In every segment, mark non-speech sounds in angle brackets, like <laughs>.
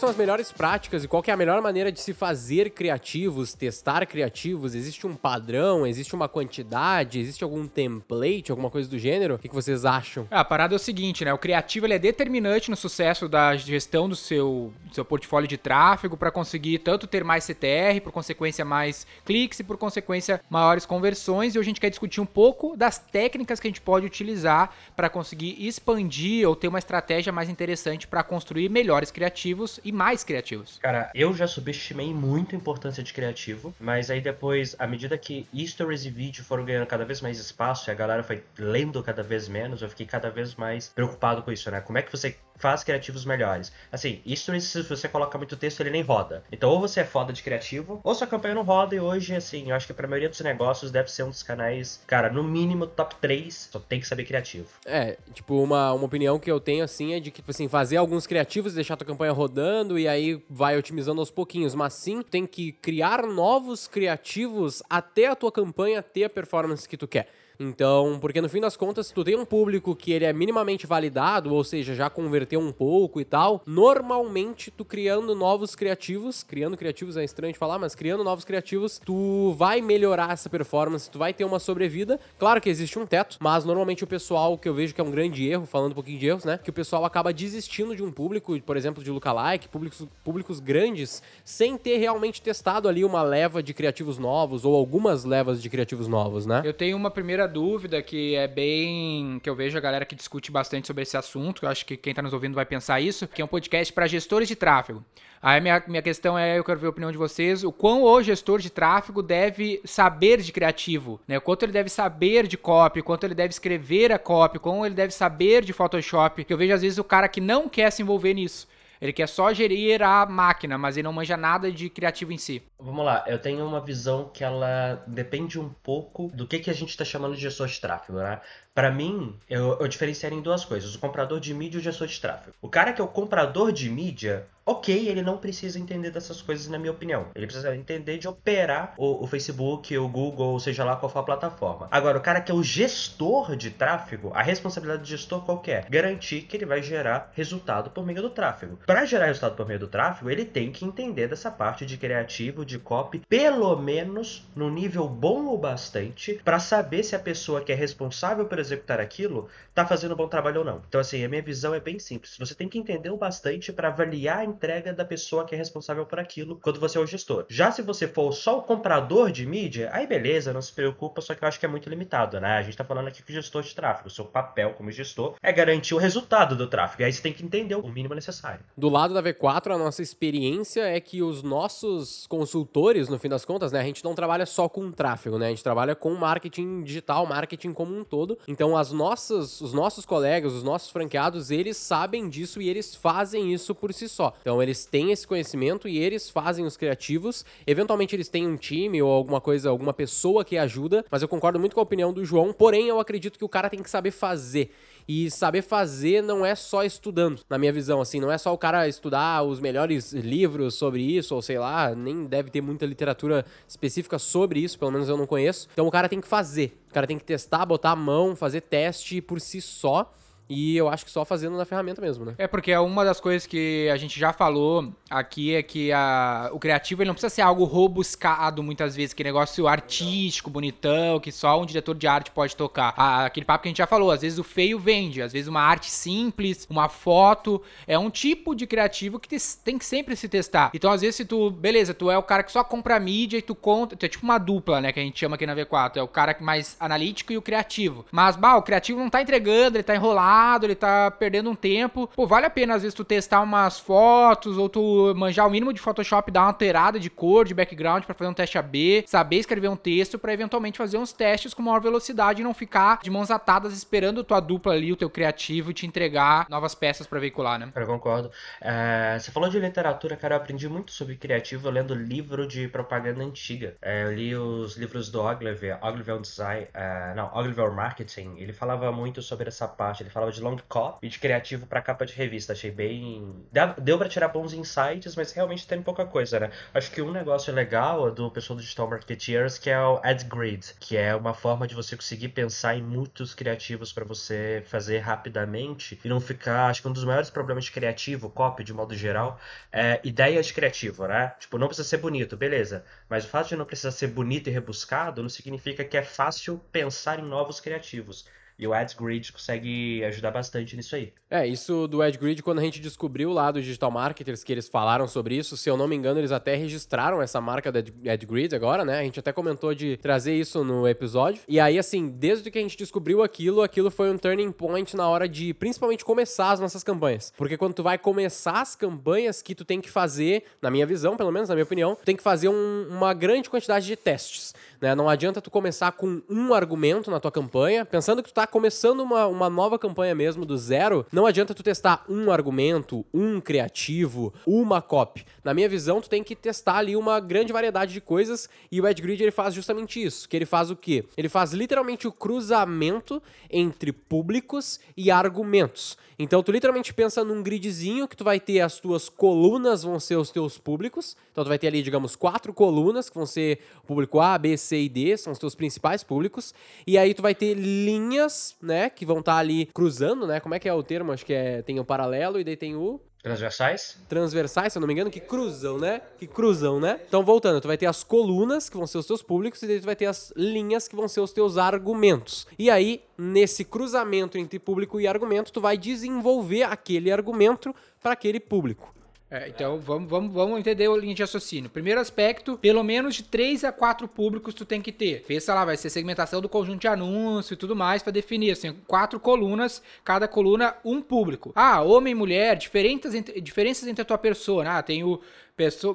São as melhores práticas e qual é a melhor maneira de se fazer criativos, testar criativos? Existe um padrão? Existe uma quantidade? Existe algum template, alguma coisa do gênero? O que vocês acham? Ah, a parada é o seguinte, né? O criativo ele é determinante no sucesso da gestão do seu, do seu portfólio de tráfego para conseguir tanto ter mais CTR, por consequência mais cliques e por consequência maiores conversões. E hoje a gente quer discutir um pouco das técnicas que a gente pode utilizar para conseguir expandir ou ter uma estratégia mais interessante para construir melhores criativos e mais criativos. Cara, eu já subestimei muito a importância de criativo, mas aí depois, à medida que stories e vídeo foram ganhando cada vez mais espaço e a galera foi lendo cada vez menos, eu fiquei cada vez mais preocupado com isso, né? Como é que você faz criativos melhores. Assim, isso se você coloca muito texto, ele nem roda. Então, ou você é foda de criativo, ou sua campanha não roda. E hoje, assim, eu acho que pra maioria dos negócios deve ser um dos canais, cara, no mínimo top 3, só tem que saber criativo. É, tipo, uma, uma opinião que eu tenho, assim, é de que, tipo assim, fazer alguns criativos, deixar tua campanha rodando e aí vai otimizando aos pouquinhos. Mas sim, tem que criar novos criativos até a tua campanha ter a performance que tu quer. Então, porque no fim das contas, tu tem um público que ele é minimamente validado, ou seja, já converteu um pouco e tal. Normalmente, tu criando novos criativos, criando criativos é estranho de falar, mas criando novos criativos, tu vai melhorar essa performance, tu vai ter uma sobrevida. Claro que existe um teto, mas normalmente o pessoal que eu vejo que é um grande erro, falando um pouquinho de erros, né? Que o pessoal acaba desistindo de um público, por exemplo, de lookalike, públicos, públicos grandes, sem ter realmente testado ali uma leva de criativos novos ou algumas levas de criativos novos, né? Eu tenho uma primeira dúvida que é bem. que eu vejo a galera que discute bastante sobre esse assunto, eu acho que quem está nos ouvindo vai pensar isso, que é um podcast para gestores de tráfego. Aí minha, minha questão é, eu quero ver a opinião de vocês, o quão o gestor de tráfego deve saber de criativo, né? O quanto ele deve saber de copy, quanto ele deve escrever a copy, como ele deve saber de Photoshop. Que eu vejo às vezes o cara que não quer se envolver nisso. Ele quer só gerir a máquina, mas ele não manja nada de criativo em si. Vamos lá, eu tenho uma visão que ela depende um pouco do que, que a gente está chamando de gestor de tráfego, né? Para mim, eu, eu diferenciaria em duas coisas: o comprador de mídia e o gestor de tráfego. O cara que é o comprador de mídia, ok, ele não precisa entender dessas coisas, na minha opinião. Ele precisa entender de operar o, o Facebook, o Google, ou seja lá qual for a plataforma. Agora, o cara que é o gestor de tráfego, a responsabilidade do gestor qual é? Garantir que ele vai gerar resultado por meio do tráfego. Para gerar resultado por meio do tráfego, ele tem que entender dessa parte de criativo, de copy, pelo menos no nível bom o bastante, para saber se a pessoa que é responsável por executar aquilo tá fazendo um bom trabalho ou não. Então, assim, a minha visão é bem simples. Você tem que entender o bastante para avaliar a entrega da pessoa que é responsável por aquilo quando você é o gestor. Já se você for só o comprador de mídia, aí beleza, não se preocupa, só que eu acho que é muito limitado, né? A gente tá falando aqui com o gestor de tráfego. O seu papel como gestor é garantir o resultado do tráfego. Aí você tem que entender o mínimo necessário. Do lado da V4, a nossa experiência é que os nossos consultores, no fim das contas, né? A gente não trabalha só com tráfego, né? A gente trabalha com marketing digital, marketing como um todo. Então, as nossas, os nossos colegas, os nossos franqueados, eles sabem disso e eles fazem isso por si só. Então, eles têm esse conhecimento e eles fazem os criativos. Eventualmente, eles têm um time ou alguma coisa, alguma pessoa que ajuda, mas eu concordo muito com a opinião do João. Porém, eu acredito que o cara tem que saber fazer. E saber fazer não é só estudando, na minha visão, assim, não é só o cara estudar os melhores livros sobre isso, ou sei lá, nem deve ter muita literatura específica sobre isso, pelo menos eu não conheço. Então o cara tem que fazer, o cara tem que testar, botar a mão, fazer teste por si só. E eu acho que só fazendo na ferramenta mesmo, né? É porque uma das coisas que a gente já falou aqui é que a, o criativo ele não precisa ser algo robuscado muitas vezes, que negócio artístico, bonitão, que só um diretor de arte pode tocar. A, aquele papo que a gente já falou, às vezes o feio vende, às vezes uma arte simples, uma foto, é um tipo de criativo que te, tem que sempre se testar. Então, às vezes, se tu, beleza, tu é o cara que só compra mídia e tu conta, tu é tipo uma dupla, né, que a gente chama aqui na V4, é o cara mais analítico e o criativo. Mas, bah, o criativo não tá entregando, ele tá enrolado ele tá perdendo um tempo. Pô, vale a pena às vezes tu testar umas fotos ou tu manjar o mínimo de Photoshop, dar uma alterada de cor, de background para fazer um teste AB, saber escrever um texto para eventualmente fazer uns testes com maior velocidade e não ficar de mãos atadas esperando tua dupla ali, o teu criativo te entregar novas peças para veicular, né? Eu concordo. É, você falou de literatura, cara, eu aprendi muito sobre criativo lendo livro de propaganda antiga. É, eu li os livros do Ogilvy, Ogilvy Design, é, não, Ogilvy Marketing. Ele falava muito sobre essa parte, ele falava de long copy e de criativo para capa de revista. Achei bem... Deu para tirar bons insights, mas realmente tem pouca coisa, né? Acho que um negócio legal do pessoal do Digital Marketeers que é o Ad Grid, que é uma forma de você conseguir pensar em muitos criativos para você fazer rapidamente e não ficar. Acho que um dos maiores problemas de criativo, copy de modo geral, é ideia de criativo, né? Tipo, não precisa ser bonito, beleza. Mas o fato de não precisar ser bonito e rebuscado não significa que é fácil pensar em novos criativos. E o Ads Grid consegue ajudar bastante nisso aí. É, isso do Ad Grid, quando a gente descobriu lá do Digital Marketers que eles falaram sobre isso, se eu não me engano, eles até registraram essa marca da Ad Grid agora, né? A gente até comentou de trazer isso no episódio. E aí, assim, desde que a gente descobriu aquilo, aquilo foi um turning point na hora de principalmente começar as nossas campanhas. Porque quando tu vai começar as campanhas que tu tem que fazer, na minha visão, pelo menos na minha opinião, tu tem que fazer um, uma grande quantidade de testes. Né? Não adianta tu começar com um argumento na tua campanha, pensando que tu tá começando uma, uma nova campanha mesmo do zero, não adianta tu testar um argumento, um criativo, uma copy. Na minha visão, tu tem que testar ali uma grande variedade de coisas e o EdGrid ele faz justamente isso, que ele faz o quê? Ele faz literalmente o cruzamento entre públicos e argumentos. Então tu literalmente pensa num gridzinho que tu vai ter as tuas colunas vão ser os teus públicos. Então tu vai ter ali, digamos, quatro colunas que vão ser o público A, B, C e D, são os teus principais públicos. E aí tu vai ter linhas, né, que vão estar tá ali cruzando, né? Como é que é o termo? Acho que é tem o paralelo e daí tem o Transversais? Transversais, se eu não me engano, que cruzam, né? Que cruzam, né? Então, voltando, tu vai ter as colunas, que vão ser os teus públicos, e daí tu vai ter as linhas, que vão ser os teus argumentos. E aí, nesse cruzamento entre público e argumento, tu vai desenvolver aquele argumento para aquele público. É, então vamos, vamos, vamos entender o linha de raciocínio. Primeiro aspecto, pelo menos de 3 a 4 públicos tu tem que ter. Pensa lá, vai ser segmentação do conjunto de anúncio e tudo mais para definir, assim, quatro colunas, cada coluna um público. Ah, homem e mulher, diferentes, diferenças entre a tua persona. Ah, tem o,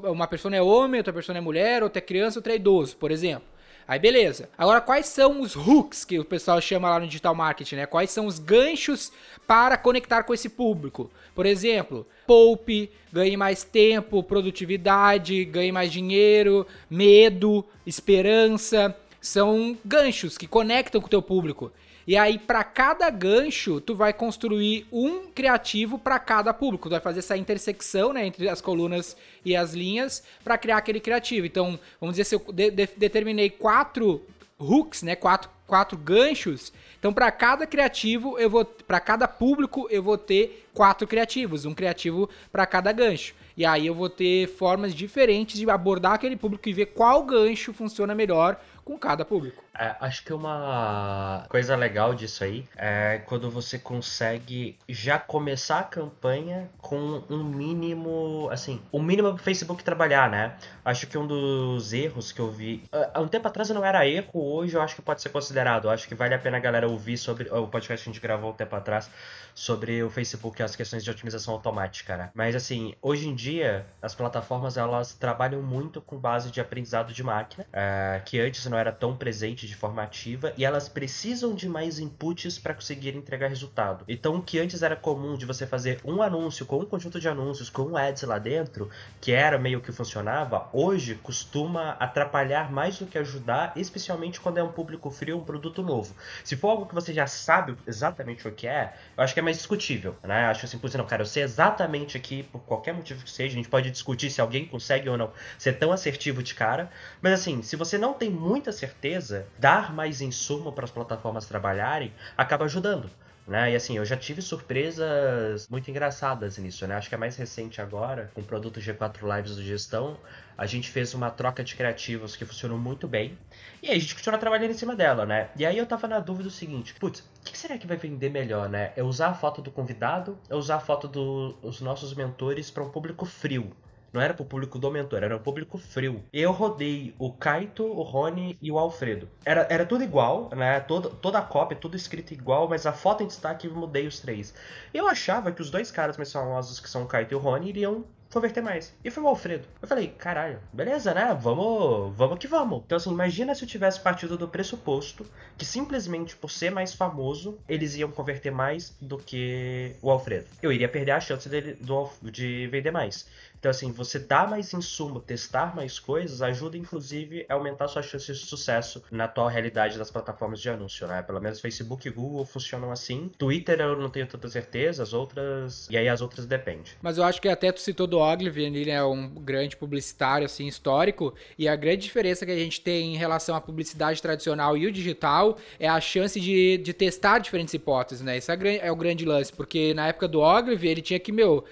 uma pessoa é homem, outra pessoa é mulher, outra é criança, outra é idoso, por exemplo. Aí beleza. Agora, quais são os hooks que o pessoal chama lá no digital marketing, né? Quais são os ganchos para conectar com esse público? Por exemplo, poupe, ganhe mais tempo, produtividade, ganhe mais dinheiro, medo, esperança. São ganchos que conectam com o teu público. E aí, para cada gancho, tu vai construir um criativo para cada público. Tu vai fazer essa intersecção né, entre as colunas e as linhas para criar aquele criativo. Então, vamos dizer, se eu de de determinei quatro hooks, né, quatro, quatro ganchos, então para cada criativo eu vou, para cada público eu vou ter quatro criativos, um criativo para cada gancho. E aí eu vou ter formas diferentes de abordar aquele público e ver qual gancho funciona melhor com cada público. É, acho que uma coisa legal disso aí é quando você consegue já começar a campanha com um mínimo, assim, o um mínimo pro Facebook trabalhar, né? Acho que um dos erros que eu vi. Há um tempo atrás não era erro, hoje eu acho que pode ser considerado. Acho que vale a pena a galera ouvir sobre o podcast que a gente gravou um tempo atrás sobre o Facebook e as questões de otimização automática, né? Mas assim, hoje em dia, as plataformas elas trabalham muito com base de aprendizado de máquina, é, que antes não era tão presente de forma ativa, e elas precisam de mais inputs para conseguir entregar resultado. Então, o que antes era comum de você fazer um anúncio com um conjunto de anúncios, com um ads lá dentro, que era meio que funcionava, hoje costuma atrapalhar mais do que ajudar, especialmente quando é um público frio, um produto novo. Se for algo que você já sabe exatamente o que é, eu acho que é mais discutível, né? Acho assim, não, cara, eu sei exatamente aqui, por qualquer motivo que seja, a gente pode discutir se alguém consegue ou não ser tão assertivo de cara, mas assim, se você não tem muita certeza, dar mais insumo para as plataformas trabalharem acaba ajudando. Né? E assim, eu já tive surpresas muito engraçadas nisso, né? Acho que é mais recente agora, com o produto G4 Lives do Gestão, a gente fez uma troca de criativos que funcionou muito bem. E aí a gente continua trabalhando em cima dela, né? E aí eu tava na dúvida do seguinte, putz, o que será que vai vender melhor, né? É usar a foto do convidado, é usar a foto dos nossos mentores para um público frio. Não era pro público do mentor, era o público frio. Eu rodei o Kaito, o Rony e o Alfredo. Era, era tudo igual, né? Toda, a cópia, tudo escrito igual, mas a foto em destaque eu mudei os três. Eu achava que os dois caras mais famosos, que são o Kaito e o Rony, iriam converter mais. E foi o Alfredo. Eu falei, caralho, beleza, né? Vamos, vamos que vamos. Então, assim, imagina se eu tivesse partido do pressuposto que simplesmente por ser mais famoso, eles iam converter mais do que o Alfredo. Eu iria perder a chance dele, do, de vender mais. Então, assim, você dar mais insumo, testar mais coisas, ajuda, inclusive, a aumentar sua chance de sucesso na atual realidade das plataformas de anúncio, né? Pelo menos Facebook e Google funcionam assim. Twitter eu não tenho tanta certeza, as outras... E aí as outras depende. Mas eu acho que até tu citou do Ogilvy, ele é um grande publicitário, assim, histórico, e a grande diferença que a gente tem em relação à publicidade tradicional e o digital é a chance de, de testar diferentes hipóteses, né? Isso é, é o grande lance, porque na época do Ogilvy, ele tinha que, meu,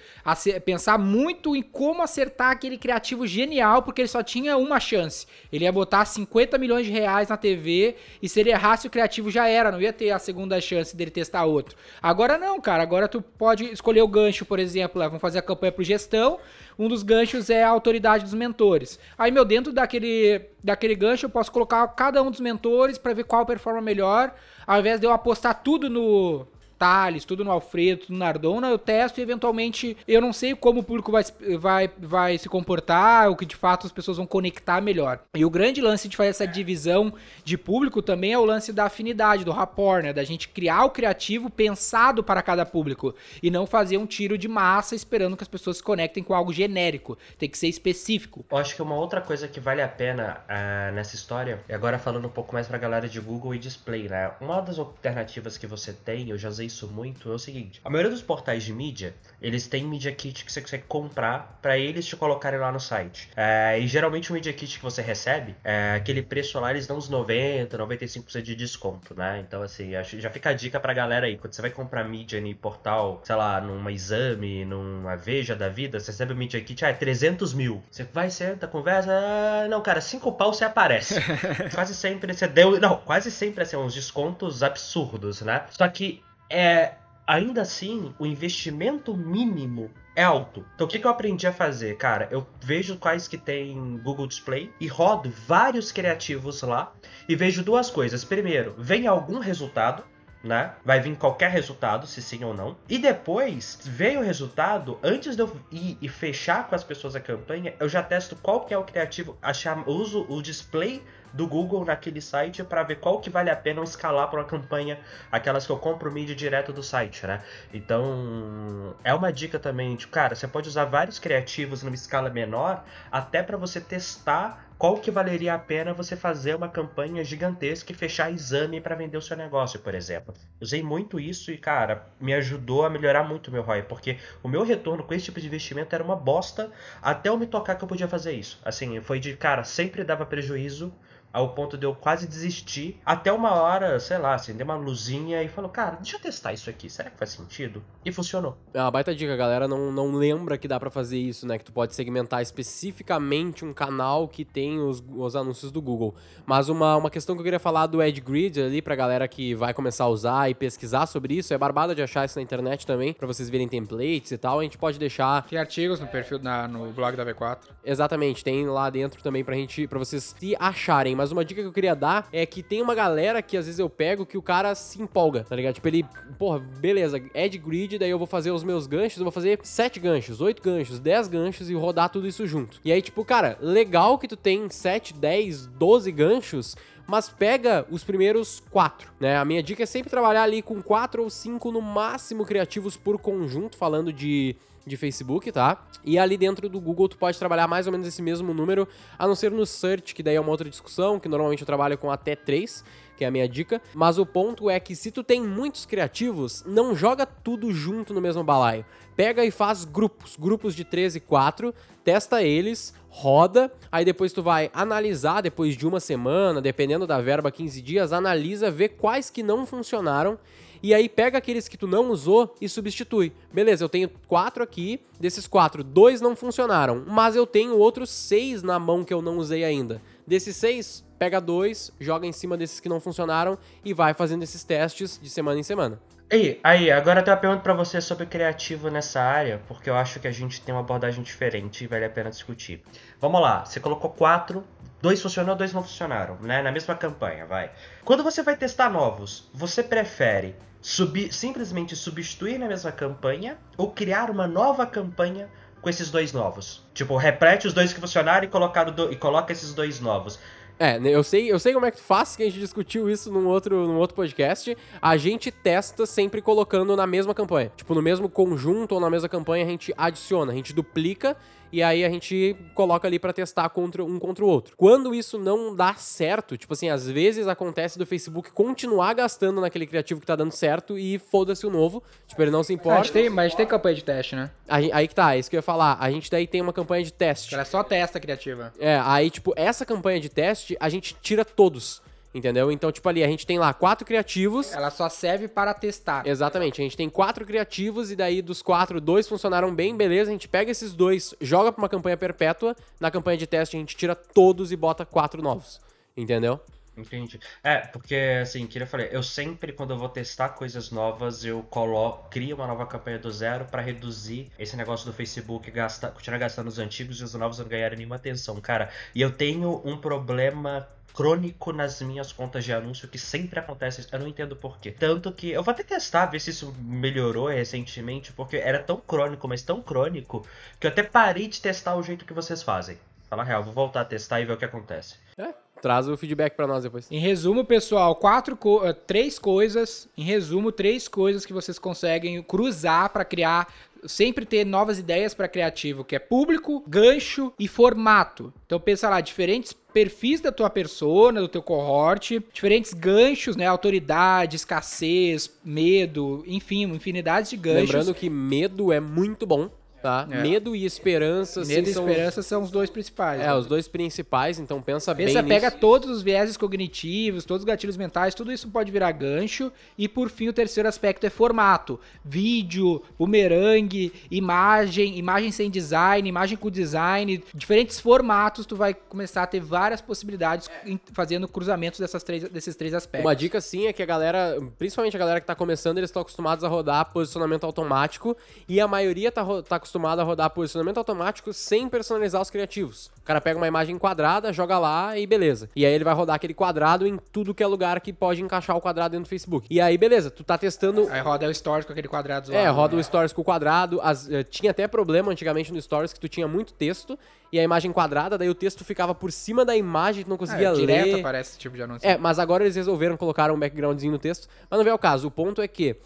pensar muito em como acertar aquele criativo genial, porque ele só tinha uma chance. Ele ia botar 50 milhões de reais na TV e se ele errasse o criativo já era, não ia ter a segunda chance dele testar outro. Agora não, cara, agora tu pode escolher o gancho, por exemplo, vamos fazer a campanha pro gestão, um dos ganchos é a autoridade dos mentores. Aí, meu, dentro daquele, daquele gancho eu posso colocar cada um dos mentores para ver qual performa melhor, ao invés de eu apostar tudo no Thales, tudo no Alfredo, tudo no Nardona, eu testo e eventualmente eu não sei como o público vai, vai, vai se comportar, o que de fato as pessoas vão conectar melhor. E o grande lance de fazer essa divisão de público também é o lance da afinidade, do rapport, né? Da gente criar o criativo pensado para cada público e não fazer um tiro de massa esperando que as pessoas se conectem com algo genérico. Tem que ser específico. Eu acho que uma outra coisa que vale a pena uh, nessa história, e agora falando um pouco mais pra galera de Google e Display, né? Uma das alternativas que você tem, eu já usei isso muito é o seguinte: a maioria dos portais de mídia, eles têm media kit que você consegue comprar para eles te colocarem lá no site. É, e geralmente o media kit que você recebe, é, aquele preço lá, eles dão uns 90, 95% de desconto, né? Então, assim, já fica a dica pra galera aí. Quando você vai comprar mídia em portal, sei lá, numa exame, numa veja da vida, você recebe o media kit, ah, é 300 mil. Você vai, senta, conversa, ah, não, cara, cinco pau você aparece. <laughs> quase sempre você deu. Não, quase sempre assim, uns descontos absurdos, né? Só que é ainda assim o investimento mínimo é alto. Então o que, que eu aprendi a fazer, cara? Eu vejo quais que tem Google Display e rodo vários criativos lá e vejo duas coisas. Primeiro, vem algum resultado né? Vai vir qualquer resultado, se sim ou não. E depois, veio o resultado, antes de eu ir e fechar com as pessoas a campanha, eu já testo qual que é o criativo, achar, uso o display do Google naquele site para ver qual que vale a pena escalar para uma campanha, aquelas que eu compro mídia direto do site, né? Então, é uma dica também, tipo, cara, você pode usar vários criativos numa escala menor, até para você testar qual que valeria a pena você fazer uma campanha gigantesca e fechar exame para vender o seu negócio, por exemplo. Usei muito isso e, cara, me ajudou a melhorar muito o meu ROI, porque o meu retorno com esse tipo de investimento era uma bosta até eu me tocar que eu podia fazer isso. Assim, foi de, cara, sempre dava prejuízo, ao ponto de eu quase desistir. Até uma hora, sei lá, acender uma luzinha e falou, cara, deixa eu testar isso aqui, será que faz sentido? E funcionou. É uma baita dica, galera. Não, não lembra que dá para fazer isso, né? Que tu pode segmentar especificamente um canal que tem os, os anúncios do Google. Mas uma, uma questão que eu queria falar do Ad Grid ali, pra galera que vai começar a usar e pesquisar sobre isso, é barbada de achar isso na internet também, para vocês verem templates e tal. A gente pode deixar. Tem artigos no perfil, na, no blog da V4. Exatamente, tem lá dentro também pra gente, pra vocês se acharem. Mas mas uma dica que eu queria dar é que tem uma galera que às vezes eu pego que o cara se empolga, tá ligado? Tipo, ele, porra, beleza, add grid, daí eu vou fazer os meus ganchos, eu vou fazer 7 ganchos, 8 ganchos, 10 ganchos e rodar tudo isso junto. E aí, tipo, cara, legal que tu tem 7, 10, 12 ganchos, mas pega os primeiros quatro, né? A minha dica é sempre trabalhar ali com quatro ou cinco no máximo criativos por conjunto, falando de de Facebook, tá? E ali dentro do Google tu pode trabalhar mais ou menos esse mesmo número, a não ser no search, que daí é uma outra discussão, que normalmente eu trabalho com até 3, que é a minha dica. Mas o ponto é que se tu tem muitos criativos, não joga tudo junto no mesmo balaio. Pega e faz grupos, grupos de 3 e 4, testa eles, roda, aí depois tu vai analisar depois de uma semana, dependendo da verba, 15 dias, analisa, vê quais que não funcionaram e aí pega aqueles que tu não usou e substitui. Beleza, eu tenho quatro aqui, desses quatro, dois não funcionaram, mas eu tenho outros seis na mão que eu não usei ainda. Desses seis, pega dois, joga em cima desses que não funcionaram e vai fazendo esses testes de semana em semana. Aí, aí, agora eu tenho uma pergunta pra você sobre criativo nessa área, porque eu acho que a gente tem uma abordagem diferente e vale a pena discutir. Vamos lá, você colocou quatro, dois funcionaram, dois não funcionaram, né? Na mesma campanha, vai. Quando você vai testar novos, você prefere subir, simplesmente substituir na mesma campanha ou criar uma nova campanha com esses dois novos? Tipo, repete os dois que funcionaram e, colocar do, e coloca esses dois novos. É, né, eu sei, eu sei como é que faz, que a gente discutiu isso num outro, num outro podcast. A gente testa sempre colocando na mesma campanha. Tipo, no mesmo conjunto ou na mesma campanha a gente adiciona, a gente duplica e aí a gente coloca ali para testar contra um contra o outro. Quando isso não dá certo, tipo assim, às vezes acontece do Facebook continuar gastando naquele criativo que tá dando certo e foda-se o novo, tipo, ele não se a importa. gente tem, mas tem campanha de teste, né? Aí, aí que tá, é isso que eu ia falar. A gente daí tem uma campanha de teste. Ela só testa a criativa. É, aí, tipo, essa campanha de teste, a gente tira todos, entendeu? Então, tipo, ali, a gente tem lá quatro criativos. Ela só serve para testar. Exatamente, a gente tem quatro criativos e daí dos quatro, dois funcionaram bem, beleza. A gente pega esses dois, joga pra uma campanha perpétua. Na campanha de teste, a gente tira todos e bota quatro novos, entendeu? Entendi. É, porque assim, que eu falei, eu sempre quando eu vou testar coisas novas, eu coloco, crio uma nova campanha do zero pra reduzir esse negócio do Facebook gastar, continuar gastando os antigos e os novos não ganharem nenhuma atenção, cara. E eu tenho um problema crônico nas minhas contas de anúncio que sempre acontece, eu não entendo porquê. Tanto que eu vou até testar, ver se isso melhorou recentemente, porque era tão crônico, mas tão crônico, que eu até parei de testar o jeito que vocês fazem. Fala real, vou voltar a testar e ver o que acontece. É, traz o feedback pra nós depois. Em resumo, pessoal, quatro co- eh, três coisas, em resumo, três coisas que vocês conseguem cruzar para criar, sempre ter novas ideias para criativo, que é público, gancho e formato. Então pensa lá, diferentes perfis da tua persona, do teu cohort, diferentes ganchos, né, autoridade, escassez, medo, enfim, infinidade de ganchos. Lembrando que medo é muito bom, tá? É. Medo e esperança, assim, Medo e são esperança são os dois principais. Os, é, né? os dois principais, então pensa, Pensa, bem pega nisso. todos os vieses cognitivos, todos os gatilhos mentais, tudo isso pode virar gancho. E por fim, o terceiro aspecto é formato: vídeo, bumerangue, imagem, imagem sem design, imagem com design, diferentes formatos. Tu vai começar a ter várias possibilidades em- fazendo cruzamentos dessas três, desses três aspectos. Uma dica sim é que a galera, principalmente a galera que tá começando, eles estão acostumados a rodar posicionamento automático e a maioria tá, tá acostumada a rodar posicionamento automático sem personalizar os criativos. O cara pega uma imagem quadrada, joga lá e beleza. E aí ele vai rodar aquele quadrado em tudo que é lugar que pode encaixar o quadrado dentro do Facebook. E aí beleza, tu tá testando Aí roda o stories com aquele quadrado é, roda né? o Stories com o quadrado. as- eh, tinha até problema antigamente no Stories que tu tinha muito texto e a imagem quadrada, daí o texto ficava por cima da imagem, tu não conseguia É, ler. direto aparece esse tipo de anúncio. É, mas agora eles resolveram colocar um backgroundzinho no texto. Mas não é o caso. O ponto é que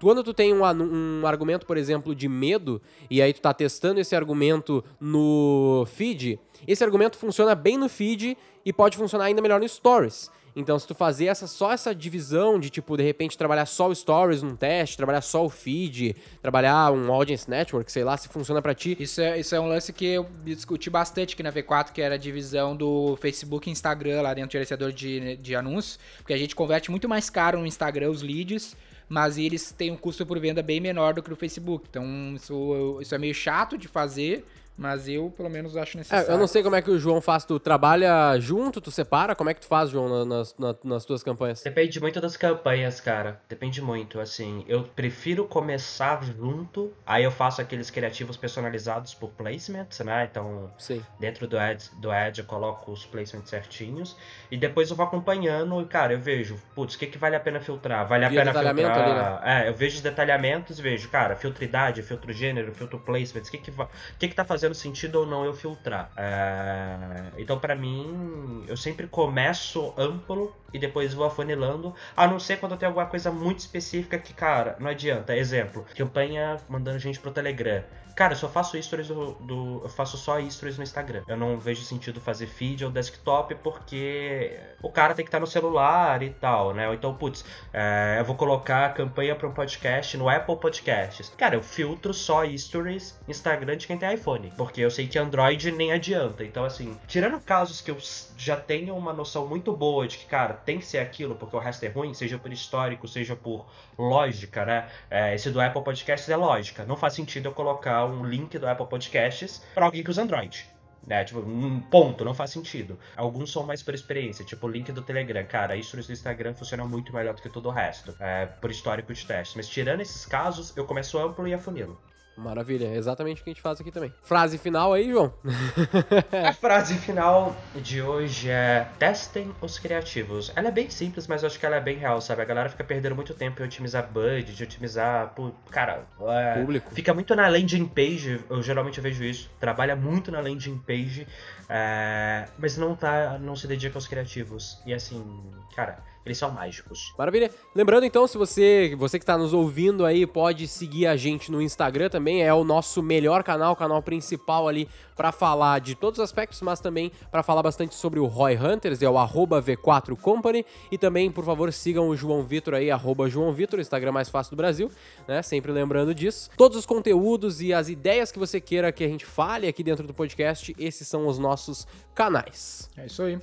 quando tu tem um, um argumento, por exemplo, de medo, e aí tu tá testando esse argumento no feed, esse argumento funciona bem no feed e pode funcionar ainda melhor no stories. Então, se tu fazer essa, só essa divisão de, tipo, de repente trabalhar só o stories num teste, trabalhar só o feed, trabalhar um audience network, sei lá, se funciona pra ti. Isso é, isso é um lance que eu discuti bastante aqui na V4, que era a divisão do Facebook e Instagram lá dentro do gerenciador de, de anúncios, porque a gente converte muito mais caro no Instagram os leads, mas eles têm um custo por venda bem menor do que no Facebook. Então isso, isso é meio chato de fazer, mas eu pelo menos acho necessário. É, eu não sei como é que o João faz. Tu trabalha junto, tu separa? Como é que tu faz, João, na- nas, na- nas tuas campanhas? Depende muito das campanhas, cara. Depende muito, assim. Eu prefiro começar junto, aí eu faço aqueles criativos personalizados por placements, né? Então, Sim. dentro do ad, do ad eu coloco os placements certinhos e depois eu vou acompanhando e, cara, eu vejo, putz, o que, que vale a pena filtrar? Vale a Via pena detalhamento filtrar... É, eu vejo os detalhamentos e vejo, cara, filtro idade, filtro gênero, filtro placements, o que que, que que tá fazendo sentido ou não eu filtrar? É, Então, pra mim, eu sempre começo amplo e depois vou afunilando, a não ser quando eu tenho alguma coisa muito específica que, cara, não adianta. Exemplo, campanha mandando gente pro Telegram. Cara, eu só faço stories do, do- Eu faço só stories no Instagram. Eu não vejo sentido fazer feed ou desktop porque o cara tem que estar no celular e tal, né? Ou então, putz, é, eu vou colocar a campanha para um podcast no Apple Podcasts. Cara, eu filtro só stories Instagram de quem tem iPhone. Porque eu sei que Android nem adianta. Então, assim, tirando casos que eu já tenho uma noção muito boa de que, cara, tem que ser aquilo porque o resto é ruim, seja por histórico, seja por lógica, né? É, esse do Apple Podcasts é lógica. Não faz sentido eu colocar um link do Apple Podcasts para alguém que usa Android. né? Tipo, um ponto, não faz sentido. Alguns são mais por experiência, tipo o link do Telegram. Cara, isso no Instagram funciona muito melhor do que todo o resto, é, por histórico de teste. Mas tirando esses casos, eu começo amplo e afunilo. Maravilha, é exatamente o que a gente faz aqui também. Frase final aí, João. <laughs> a frase final de hoje é: testem os criativos. Ela é bem simples, mas eu acho que ela é bem real, sabe? A galera fica perdendo muito tempo em otimizar budget, de otimizar. Cara, é, público. Fica muito na landing page, eu geralmente vejo isso. Trabalha muito na landing page, é, mas não tá, não se dedica aos criativos. E assim, cara eles são mágicos. Maravilha. Lembrando então, se você, você que está nos ouvindo aí, pode seguir a gente no Instagram também, é o nosso melhor canal, o canal principal ali para falar de todos os aspectos, mas também para falar bastante sobre o Roy Hunters, é o V4 Company, e também, por favor, sigam o João Vitor aí, arroba João Vitor, Instagram mais fácil do Brasil, né? Sempre lembrando disso. Todos os conteúdos e as ideias que você queira que a gente fale aqui dentro do podcast, esses são os nossos canais. É isso aí.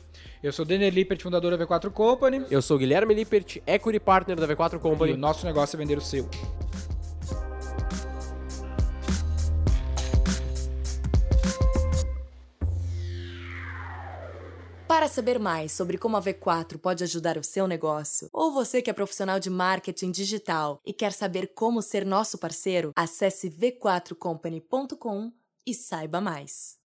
Eu sou Daniel Lippert, fundador da V4 Company. Eu sou Guilherme Lippert, Equity Partner da V4 Company. E o nosso negócio é vender o seu. Para saber mais sobre como a V4 pode ajudar o seu negócio, ou você que é profissional de marketing digital e quer saber como ser nosso parceiro, acesse v4company.com e saiba mais.